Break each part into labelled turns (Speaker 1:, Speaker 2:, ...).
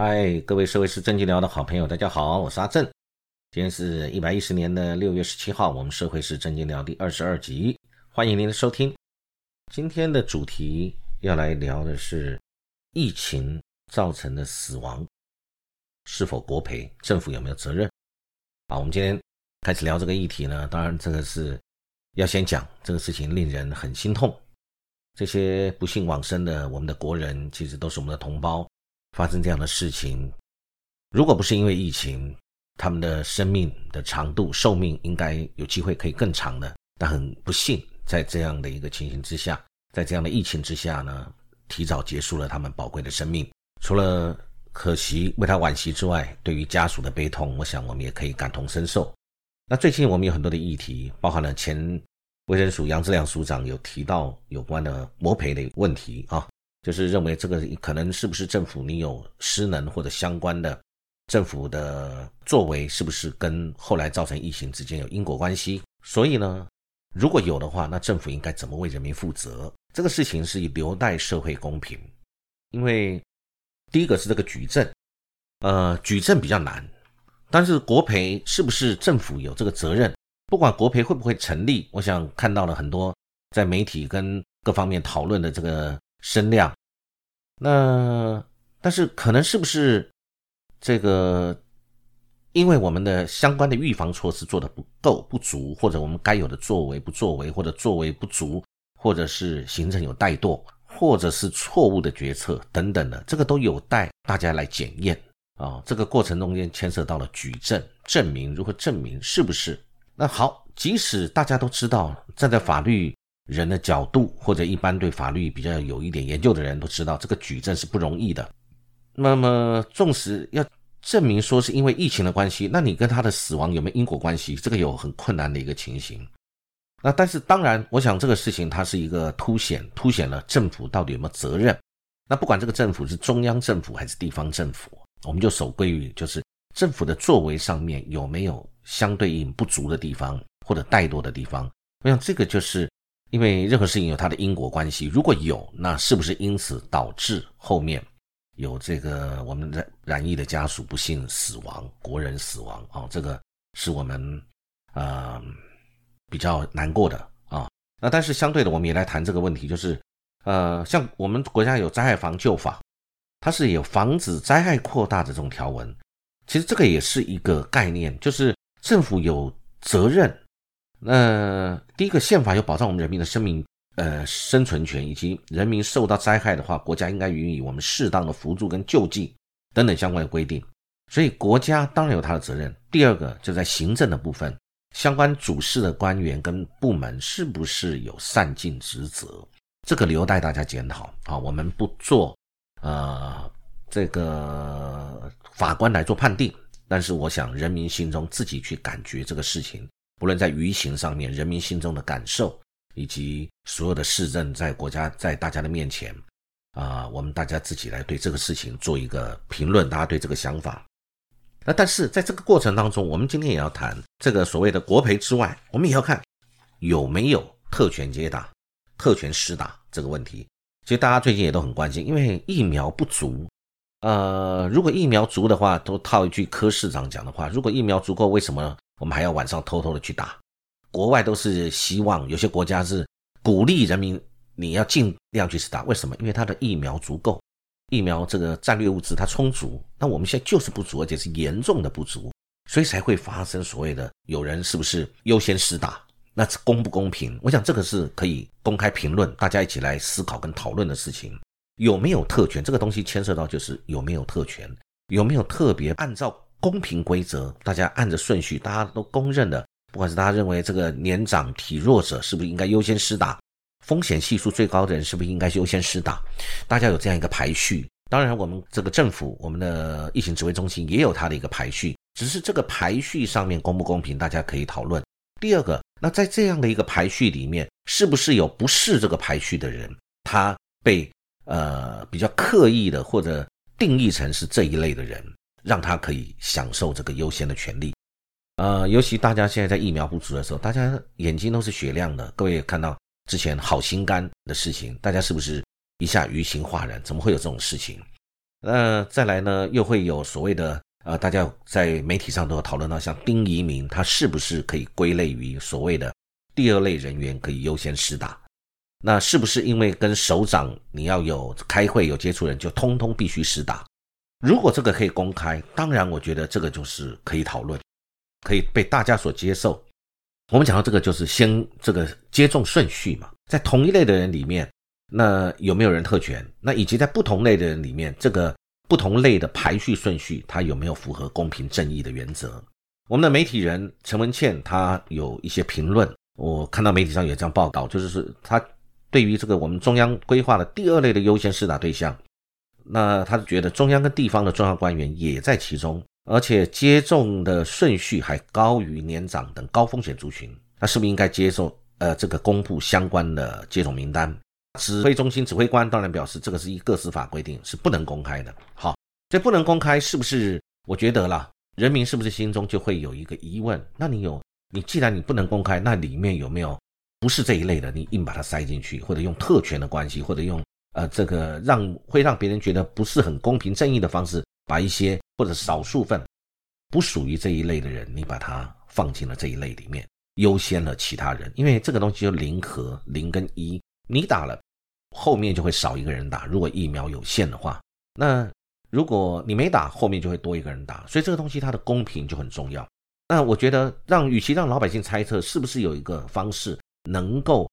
Speaker 1: 嗨，各位社会是正经聊的好朋友，大家好，我是阿正。今天是一百一十年的六月十七号，我们社会是正经聊第二十二集，欢迎您的收听。今天的主题要来聊的是疫情造成的死亡是否国赔，政府有没有责任？好，我们今天开始聊这个议题呢，当然这个是要先讲这个事情令人很心痛，这些不幸往生的我们的国人，其实都是我们的同胞。发生这样的事情，如果不是因为疫情，他们的生命的长度、寿命应该有机会可以更长的。但很不幸，在这样的一个情形之下，在这样的疫情之下呢，提早结束了他们宝贵的生命。除了可惜为他惋惜之外，对于家属的悲痛，我想我们也可以感同身受。那最近我们有很多的议题，包含了前卫生署杨志良署长有提到有关的磨赔的问题啊。就是认为这个可能是不是政府你有失能或者相关的政府的作为，是不是跟后来造成疫情之间有因果关系？所以呢，如果有的话，那政府应该怎么为人民负责？这个事情是以留待社会公平。因为第一个是这个举证，呃，举证比较难，但是国赔是不是政府有这个责任？不管国赔会不会成立，我想看到了很多在媒体跟各方面讨论的这个。声量，那但是可能是不是这个？因为我们的相关的预防措施做的不够不足，或者我们该有的作为不作为，或者作为不足，或者是行政有怠惰，或者是错误的决策等等的，这个都有待大家来检验啊。这个过程中间牵涉到了举证证明，如何证明是不是？那好，即使大家都知道站在法律。人的角度，或者一般对法律比较有一点研究的人都知道，这个举证是不容易的。那么，纵使要证明说是因为疫情的关系，那你跟他的死亡有没有因果关系？这个有很困难的一个情形。那但是当然，我想这个事情它是一个凸显，凸显了政府到底有没有责任。那不管这个政府是中央政府还是地方政府，我们就守规矩就是政府的作为上面有没有相对应不足的地方或者怠惰的地方。我想这个就是。因为任何事情有它的因果关系，如果有，那是不是因此导致后面有这个我们的染疫的家属不幸死亡、国人死亡啊？这个是我们啊比较难过的啊。那但是相对的，我们也来谈这个问题，就是呃，像我们国家有灾害防救法，它是有防止灾害扩大的这种条文。其实这个也是一个概念，就是政府有责任。那第一个宪法有保障我们人民的生命、呃生存权，以及人民受到灾害的话，国家应该予以我们适当的扶助跟救济等等相关的规定。所以国家当然有他的责任。第二个就在行政的部分，相关主事的官员跟部门是不是有善尽职责，这个留待大家检讨啊。我们不做呃这个法官来做判定，但是我想人民心中自己去感觉这个事情。不论在舆情上面，人民心中的感受，以及所有的市政在国家在大家的面前，啊，我们大家自己来对这个事情做一个评论，大家对这个想法。那但是在这个过程当中，我们今天也要谈这个所谓的国赔之外，我们也要看有没有特权接打、特权施打这个问题。其实大家最近也都很关心，因为疫苗不足。呃，如果疫苗足的话，都套一句柯市长讲的话，如果疫苗足够，为什么？我们还要晚上偷偷的去打，国外都是希望，有些国家是鼓励人民你要尽量去打。为什么？因为它的疫苗足够，疫苗这个战略物资它充足。那我们现在就是不足，而且是严重的不足，所以才会发生所谓的有人是不是优先施打？那公不公平？我想这个是可以公开评论，大家一起来思考跟讨论的事情。有没有特权？这个东西牵涉到就是有没有特权，有没有特别按照。公平规则，大家按着顺序，大家都公认的。不管是大家认为这个年长体弱者是不是应该优先施打，风险系数最高的人是不是应该优先施打，大家有这样一个排序。当然，我们这个政府，我们的疫情指挥中心也有它的一个排序，只是这个排序上面公不公平，大家可以讨论。第二个，那在这样的一个排序里面，是不是有不是这个排序的人，他被呃比较刻意的或者定义成是这一类的人？让他可以享受这个优先的权利，呃，尤其大家现在在疫苗不足的时候，大家眼睛都是雪亮的。各位也看到之前好心肝的事情，大家是不是一下于情哗然？怎么会有这种事情？那再来呢，又会有所谓的呃，大家在媒体上都有讨论到，像丁仪明，他是不是可以归类于所谓的第二类人员，可以优先施打？那是不是因为跟首长你要有开会有接触人，就通通必须施打？如果这个可以公开，当然我觉得这个就是可以讨论，可以被大家所接受。我们讲到这个，就是先这个接种顺序嘛，在同一类的人里面。那有没有人特权？那以及在不同类的人里面，这个不同类的排序顺序，它有没有符合公平正义的原则？我们的媒体人陈文茜，她有一些评论，我看到媒体上有这样报道，就是是他对于这个我们中央规划的第二类的优先施打对象，那他觉得中央跟地方的重要官员也在其中，而且接种的顺序还高于年长等高风险族群，那是不是应该接受呃这个公布相关的接种名单？指挥中心指挥官当然表示，这个是一个司法规定，是不能公开的。好，这不能公开，是不是？我觉得啦，人民是不是心中就会有一个疑问？那你有，你既然你不能公开，那里面有没有不是这一类的？你硬把它塞进去，或者用特权的关系，或者用呃这个让会让别人觉得不是很公平正义的方式，把一些或者少数份不属于这一类的人，你把它放进了这一类里面，优先了其他人，因为这个东西就零和零跟一，你打了。后面就会少一个人打，如果疫苗有限的话，那如果你没打，后面就会多一个人打，所以这个东西它的公平就很重要。那我觉得让与其让老百姓猜测是不是有一个方式能够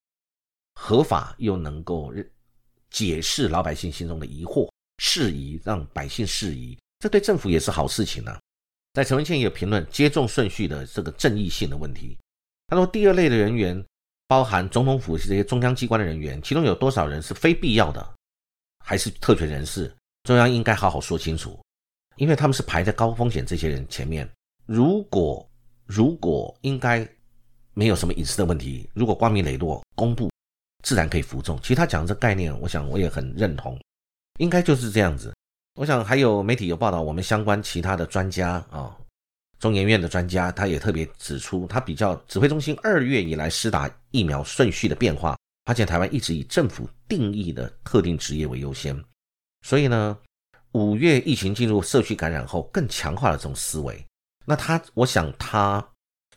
Speaker 1: 合法又能够解释老百姓心中的疑惑，适宜让百姓适宜，这对政府也是好事情呢。在陈文茜也有评论接种顺序的这个正义性的问题，他说第二类的人员。包含总统府这些中央机关的人员，其中有多少人是非必要的，还是特权人士？中央应该好好说清楚，因为他们是排在高风险这些人前面。如果如果应该没有什么隐私的问题，如果光明磊落公布，自然可以服众。其实他讲这概念，我想我也很认同，应该就是这样子。我想还有媒体有报道，我们相关其他的专家啊。中研院的专家，他也特别指出，他比较指挥中心二月以来施打疫苗顺序的变化，发现台湾一直以政府定义的特定职业为优先，所以呢，五月疫情进入社区感染后，更强化了这种思维。那他，我想他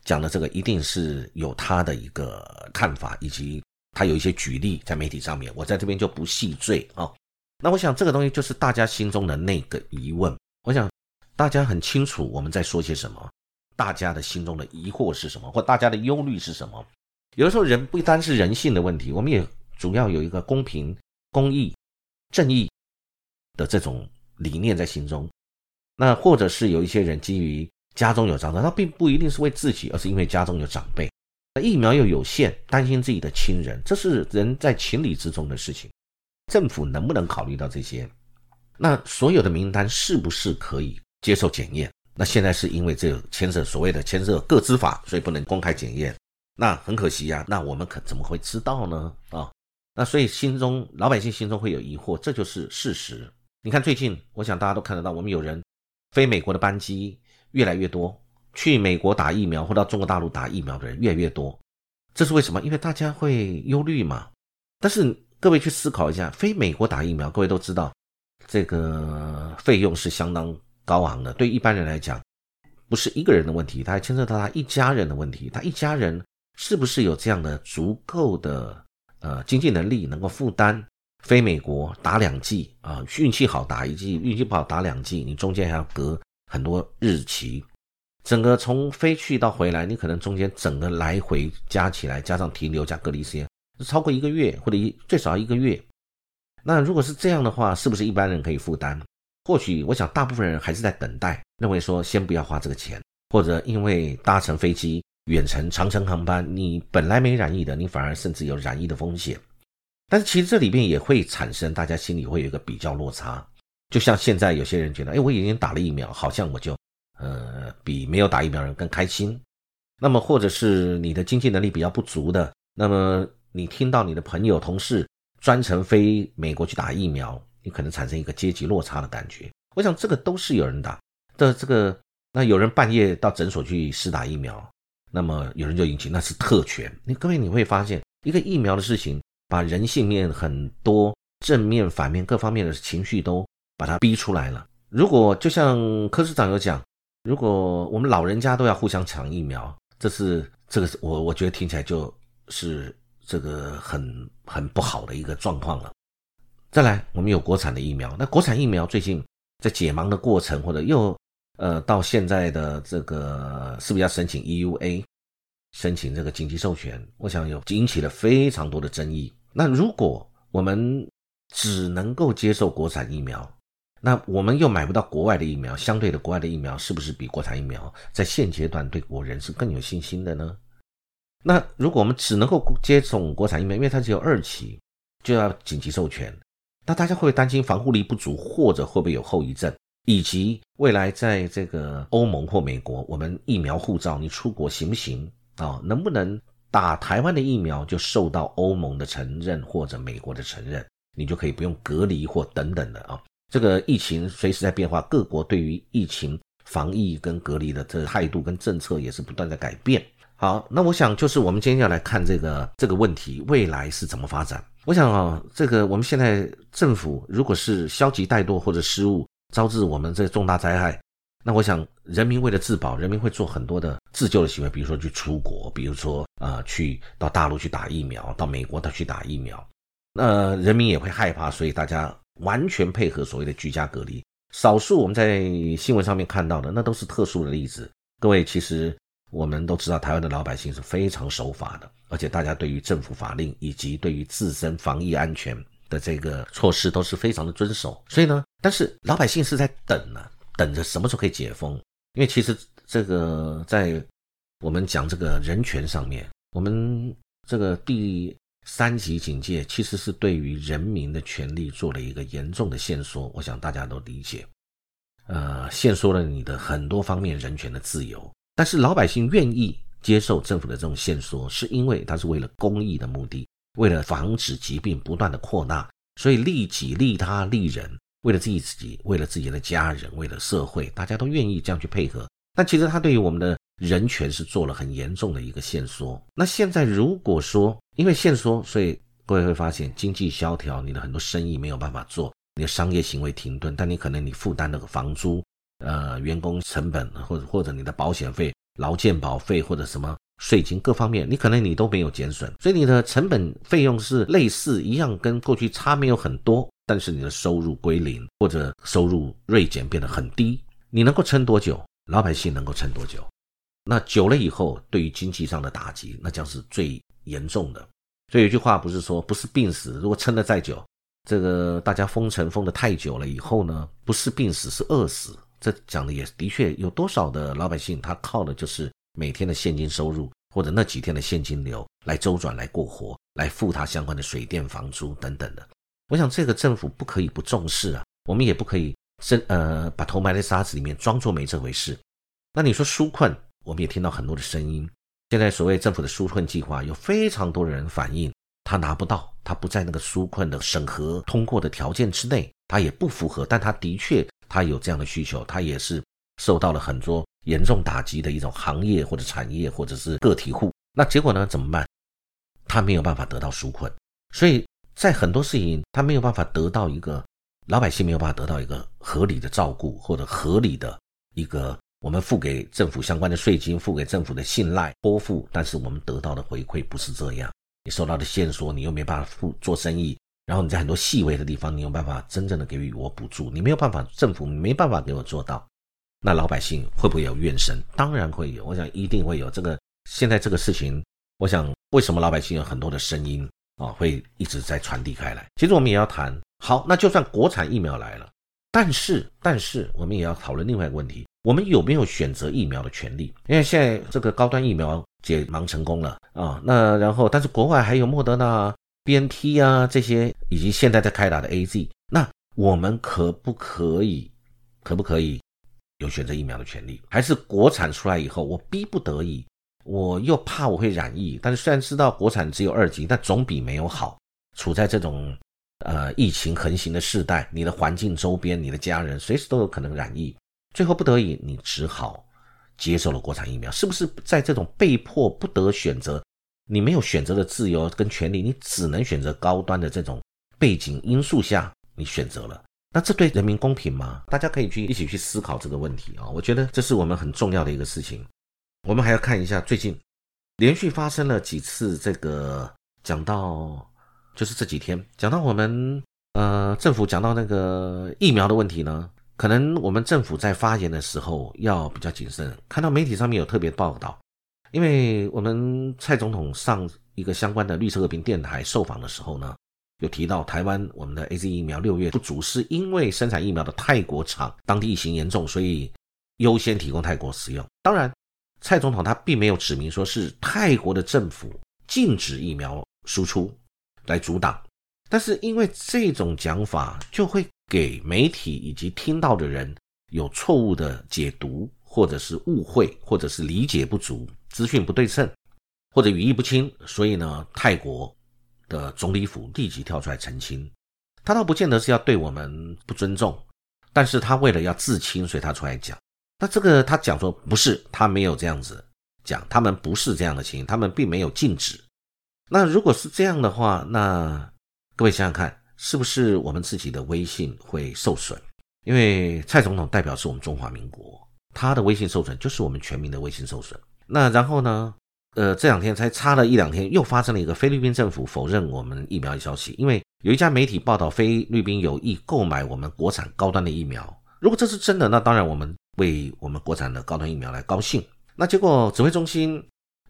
Speaker 1: 讲的这个一定是有他的一个看法，以及他有一些举例在媒体上面，我在这边就不细赘啊。那我想这个东西就是大家心中的那个疑问，我想。大家很清楚我们在说些什么，大家的心中的疑惑是什么，或大家的忧虑是什么？有的时候人不单是人性的问题，我们也主要有一个公平、公义、正义的这种理念在心中。那或者是有一些人基于家中有长者，他并不一定是为自己，而是因为家中有长辈，疫苗又有限，担心自己的亲人，这是人在情理之中的事情。政府能不能考虑到这些？那所有的名单是不是可以？接受检验，那现在是因为这牵涉所谓的牵涉各资法，所以不能公开检验。那很可惜呀，那我们可怎么会知道呢？啊，那所以心中老百姓心中会有疑惑，这就是事实。你看最近，我想大家都看得到，我们有人飞美国的班机越来越多，去美国打疫苗或到中国大陆打疫苗的人越来越多，这是为什么？因为大家会忧虑嘛。但是各位去思考一下，非美国打疫苗，各位都知道，这个费用是相当。高昂的，对一般人来讲，不是一个人的问题，他还牵涉到他一家人的问题。他一家人是不是有这样的足够的呃经济能力，能够负担非美国打两剂啊？运气好打一剂，运气不好打两剂，你中间还要隔很多日期，整个从飞去到回来，你可能中间整个来回加起来，加上停留加隔离时间，超过一个月或者一最少要一个月。那如果是这样的话，是不是一般人可以负担？或许我想，大部分人还是在等待，认为说先不要花这个钱，或者因为搭乘飞机远程长程航班，你本来没染疫的，你反而甚至有染疫的风险。但是其实这里面也会产生大家心里会有一个比较落差，就像现在有些人觉得，哎，我已经打了疫苗，好像我就比没有打疫苗人更开心。那么或者是你的经济能力比较不足的，那么你听到你的朋友同事专程飞美国去打疫苗。你可能产生一个阶级落差的感觉，我想这个都是有人打的。这个那有人半夜到诊所去试打疫苗，那么有人就引起那是特权。你各位你会发现，一个疫苗的事情，把人性面很多正面、反面各方面的情绪都把它逼出来了。如果就像柯市长有讲，如果我们老人家都要互相抢疫苗，这是这个是我我觉得听起来就是这个很很不好的一个状况了。再来，我们有国产的疫苗，那国产疫苗最近在解盲的过程，或者又呃到现在的这个是不是要申请 EUA，申请这个紧急授权？我想有引起了非常多的争议。那如果我们只能够接受国产疫苗，那我们又买不到国外的疫苗，相对的国外的疫苗是不是比国产疫苗在现阶段对国人是更有信心的呢？那如果我们只能够接种国产疫苗，因为它只有二期，就要紧急授权。那大家会担心防护力不足，或者会不会有后遗症，以及未来在这个欧盟或美国，我们疫苗护照你出国行不行啊？能不能打台湾的疫苗就受到欧盟的承认或者美国的承认，你就可以不用隔离或等等的啊？这个疫情随时在变化，各国对于疫情防疫跟隔离的这态度跟政策也是不断的改变。好，那我想就是我们今天要来看这个这个问题，未来是怎么发展？我想啊，这个我们现在政府如果是消极怠惰或者失误，招致我们这重大灾害，那我想人民为了自保，人民会做很多的自救的行为，比如说去出国，比如说啊去到大陆去打疫苗，到美国他去打疫苗，那人民也会害怕，所以大家 完全配合所谓的居家隔离。少数我们在新闻上面看到的，那都是特殊的例子。各位其实。我们都知道，台湾的老百姓是非常守法的，而且大家对于政府法令以及对于自身防疫安全的这个措施都是非常的遵守。所以呢，但是老百姓是在等呢，等着什么时候可以解封？因为其实这个在我们讲这个人权上面，我们这个第三级警戒其实是对于人民的权利做了一个严重的限缩。我想大家都理解，呃，限缩了你的很多方面人权的自由。但是老百姓愿意接受政府的这种限缩，是因为他是为了公益的目的，为了防止疾病不断的扩大，所以利己利他利人，为了自己自己，为了自己的家人，为了社会，大家都愿意这样去配合。但其实他对于我们的人权是做了很严重的一个限缩。那现在如果说因为限缩，所以各位会发现经济萧条，你的很多生意没有办法做，你的商业行为停顿，但你可能你负担那个房租。呃，员工成本或者或者你的保险费、劳健保费或者什么税金各方面，你可能你都没有减损，所以你的成本费用是类似一样，跟过去差没有很多，但是你的收入归零或者收入锐减变得很低，你能够撑多久？老百姓能够撑多久？那久了以后，对于经济上的打击，那将是最严重的。所以有句话不是说不是病死，如果撑得再久，这个大家封城封得太久了以后呢，不是病死是饿死。这讲的也的确有多少的老百姓，他靠的就是每天的现金收入或者那几天的现金流来周转、来过活、来付他相关的水电房租等等的。我想这个政府不可以不重视啊，我们也不可以深呃把头埋在沙子里面装作没这回事。那你说纾困，我们也听到很多的声音。现在所谓政府的纾困计划，有非常多的人反映他拿不到，他不在那个纾困的审核通过的条件之内，他也不符合，但他的确。他有这样的需求，他也是受到了很多严重打击的一种行业或者产业或者是个体户。那结果呢？怎么办？他没有办法得到纾困，所以在很多事情他没有办法得到一个老百姓没有办法得到一个合理的照顾或者合理的一个我们付给政府相关的税金、付给政府的信赖托付，但是我们得到的回馈不是这样。你收到的线索，你又没办法付做生意。然后你在很多细微的地方，你有办法真正的给予我补助，你没有办法，政府没办法给我做到，那老百姓会不会有怨声？当然会有，我想一定会有。这个现在这个事情，我想为什么老百姓有很多的声音啊，会一直在传递开来？其实我们也要谈，好，那就算国产疫苗来了，但是但是我们也要讨论另外一个问题，我们有没有选择疫苗的权利？因为现在这个高端疫苗解盲成功了啊，那然后但是国外还有莫德纳。BNT 啊，这些以及现在在开打的 AZ，那我们可不可以，可不可以有选择疫苗的权利？还是国产出来以后，我逼不得已，我又怕我会染疫？但是虽然知道国产只有二级，但总比没有好。处在这种呃疫情横行的时代，你的环境周边，你的家人随时都有可能染疫，最后不得已，你只好接受了国产疫苗。是不是在这种被迫不得选择？你没有选择的自由跟权利，你只能选择高端的这种背景因素下，你选择了。那这对人民公平吗？大家可以去一起去思考这个问题啊！我觉得这是我们很重要的一个事情。我们还要看一下最近连续发生了几次这个讲到，就是这几天讲到我们呃政府讲到那个疫苗的问题呢，可能我们政府在发言的时候要比较谨慎。看到媒体上面有特别报道，因为我们蔡总统上一个相关的绿色和平电台受访的时候呢。有提到台湾我们的 A Z 疫苗六月不足，是因为生产疫苗的泰国厂当地疫情严重，所以优先提供泰国使用。当然，蔡总统他并没有指明说是泰国的政府禁止疫苗输出来阻挡，但是因为这种讲法就会给媒体以及听到的人有错误的解读，或者是误会，或者是理解不足、资讯不对称，或者语义不清，所以呢，泰国。的总理府立即跳出来澄清，他倒不见得是要对我们不尊重，但是他为了要自清，所以他出来讲。那这个他讲说不是，他没有这样子讲，他们不是这样的情形，他们并没有禁止。那如果是这样的话，那各位想想看，是不是我们自己的威信会受损？因为蔡总统代表是我们中华民国，他的威信受损就是我们全民的威信受损。那然后呢？呃，这两天才差了一两天，又发生了一个菲律宾政府否认我们疫苗的消息。因为有一家媒体报道菲律宾有意购买我们国产高端的疫苗。如果这是真的，那当然我们为我们国产的高端疫苗来高兴。那结果指挥中心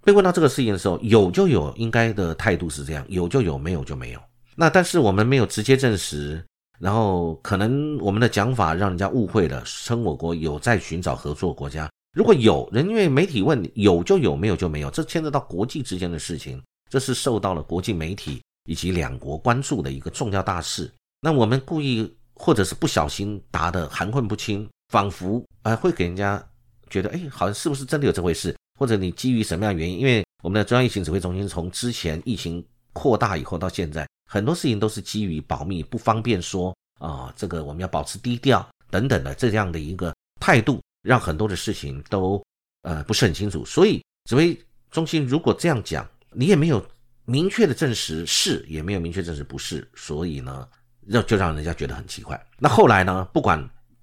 Speaker 1: 被问到这个事情的时候，有就有，应该的态度是这样，有就有，没有就没有。那但是我们没有直接证实，然后可能我们的讲法让人家误会了，称我国有在寻找合作国家。如果有人因为媒体问有就有，没有就没有，这牵涉到国际之间的事情，这是受到了国际媒体以及两国关注的一个重要大事。那我们故意或者是不小心答的含混不清，仿佛啊会给人家觉得，哎，好像是不是真的有这回事？或者你基于什么样原因？因为我们的中央疫情指挥中心从之前疫情扩大以后到现在，很多事情都是基于保密，不方便说啊，这个我们要保持低调等等的这样的一个态度。让很多的事情都呃不是很清楚，所以指挥中心如果这样讲，你也没有明确的证实是，也没有明确证实不是，所以呢，让就让人家觉得很奇怪。那后来呢，不管，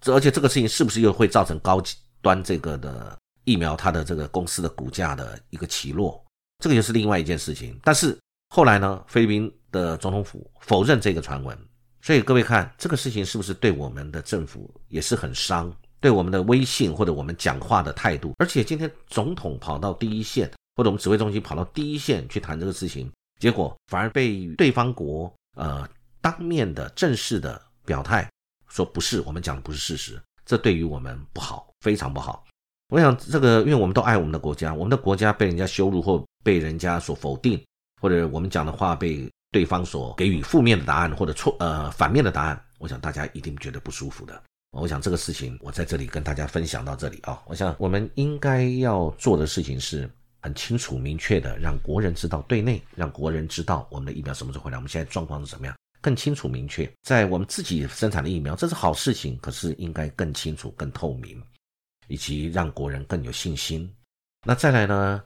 Speaker 1: 而且这个事情是不是又会造成高端这个的疫苗它的这个公司的股价的一个起落，这个又是另外一件事情。但是后来呢，菲律宾的总统府否认这个传闻，所以各位看这个事情是不是对我们的政府也是很伤？对我们的威信或者我们讲话的态度，而且今天总统跑到第一线，或者我们指挥中心跑到第一线去谈这个事情，结果反而被对方国呃当面的正式的表态说不是，我们讲的不是事实，这对于我们不好，非常不好。我想这个，因为我们都爱我们的国家，我们的国家被人家羞辱或被人家所否定，或者我们讲的话被对方所给予负面的答案或者错呃反面的答案，我想大家一定觉得不舒服的。我想这个事情，我在这里跟大家分享到这里啊。我想我们应该要做的事情是很清楚明确的，让国人知道对内，让国人知道我们的疫苗什么时候回来，我们现在状况是怎么样，更清楚明确。在我们自己生产的疫苗，这是好事情，可是应该更清楚、更透明，以及让国人更有信心。那再来呢，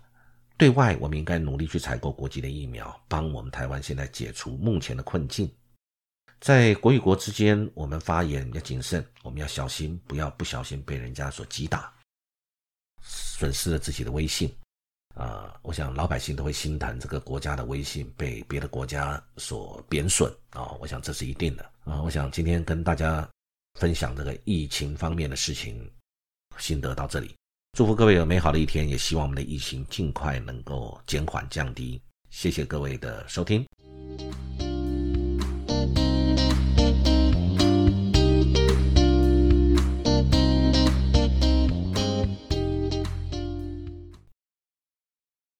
Speaker 1: 对外我们应该努力去采购国际的疫苗，帮我们台湾现在解除目前的困境。在国与国之间，我们发言要谨慎，我们要小心，不要不小心被人家所击打，损失了自己的威信。啊，我想老百姓都会心疼这个国家的威信被别的国家所贬损啊，我想这是一定的啊。我想今天跟大家分享这个疫情方面的事情心得到这里，祝福各位有美好的一天，也希望我们的疫情尽快能够减缓降低。谢谢各位的收听。